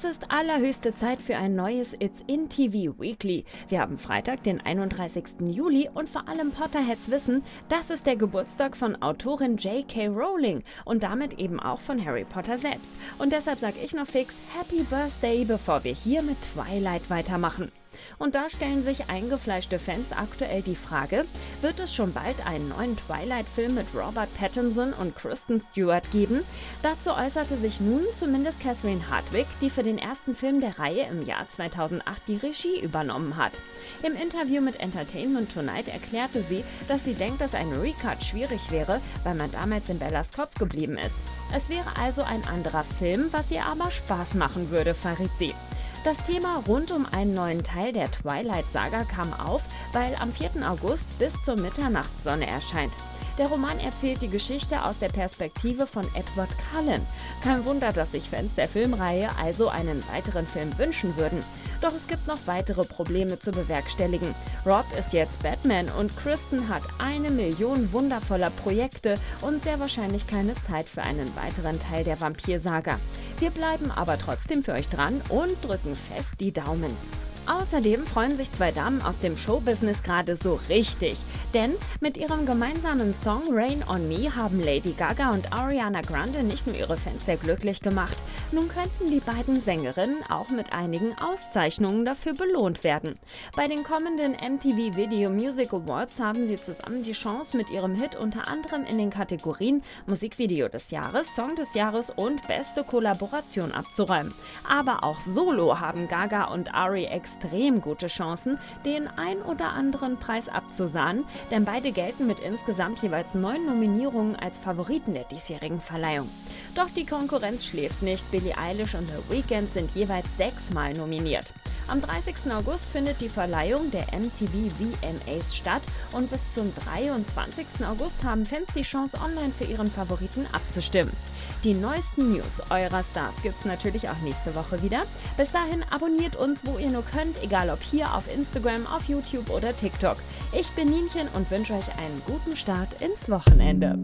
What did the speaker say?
Es ist allerhöchste Zeit für ein neues It's in TV Weekly. Wir haben Freitag, den 31. Juli und vor allem Potterheads wissen, das ist der Geburtstag von Autorin J.K. Rowling und damit eben auch von Harry Potter selbst. Und deshalb sage ich noch fix Happy Birthday, bevor wir hier mit Twilight weitermachen. Und da stellen sich eingefleischte Fans aktuell die Frage, wird es schon bald einen neuen Twilight-Film mit Robert Pattinson und Kristen Stewart geben? Dazu äußerte sich nun zumindest Catherine Hardwick, die für den ersten Film der Reihe im Jahr 2008 die Regie übernommen hat. Im Interview mit Entertainment Tonight erklärte sie, dass sie denkt, dass ein Recut schwierig wäre, weil man damals in Bellas Kopf geblieben ist. Es wäre also ein anderer Film, was ihr aber Spaß machen würde, verriet sie. Das Thema rund um einen neuen Teil der Twilight-Saga kam auf, weil am 4. August bis zur Mitternachtssonne erscheint. Der Roman erzählt die Geschichte aus der Perspektive von Edward Cullen. Kein Wunder, dass sich Fans der Filmreihe also einen weiteren Film wünschen würden. Doch es gibt noch weitere Probleme zu bewerkstelligen. Rob ist jetzt Batman und Kristen hat eine Million wundervoller Projekte und sehr wahrscheinlich keine Zeit für einen weiteren Teil der Vampirsaga. Wir bleiben aber trotzdem für euch dran und drücken fest die Daumen. Außerdem freuen sich zwei Damen aus dem Showbusiness gerade so richtig. Denn mit ihrem gemeinsamen Song Rain on Me haben Lady Gaga und Ariana Grande nicht nur ihre Fans sehr glücklich gemacht, nun könnten die beiden Sängerinnen auch mit einigen Auszeichnungen dafür belohnt werden. Bei den kommenden MTV Video Music Awards haben sie zusammen die Chance, mit ihrem Hit unter anderem in den Kategorien Musikvideo des Jahres, Song des Jahres und beste Kollaboration abzuräumen. Aber auch solo haben Gaga und Ari extrem gute Chancen, den ein oder anderen Preis abzusahnen, denn beide gelten mit insgesamt jeweils neun Nominierungen als Favoriten der diesjährigen Verleihung. Doch die Konkurrenz schläft nicht. Billie Eilish und The Weeknd sind jeweils sechsmal nominiert. Am 30. August findet die Verleihung der MTV VMAs statt und bis zum 23. August haben Fans die Chance, online für ihren Favoriten abzustimmen. Die neuesten News eurer Stars gibt's natürlich auch nächste Woche wieder. Bis dahin abonniert uns, wo ihr nur könnt, egal ob hier auf Instagram, auf YouTube oder TikTok. Ich bin Nienchen und wünsche euch einen guten Start ins Wochenende.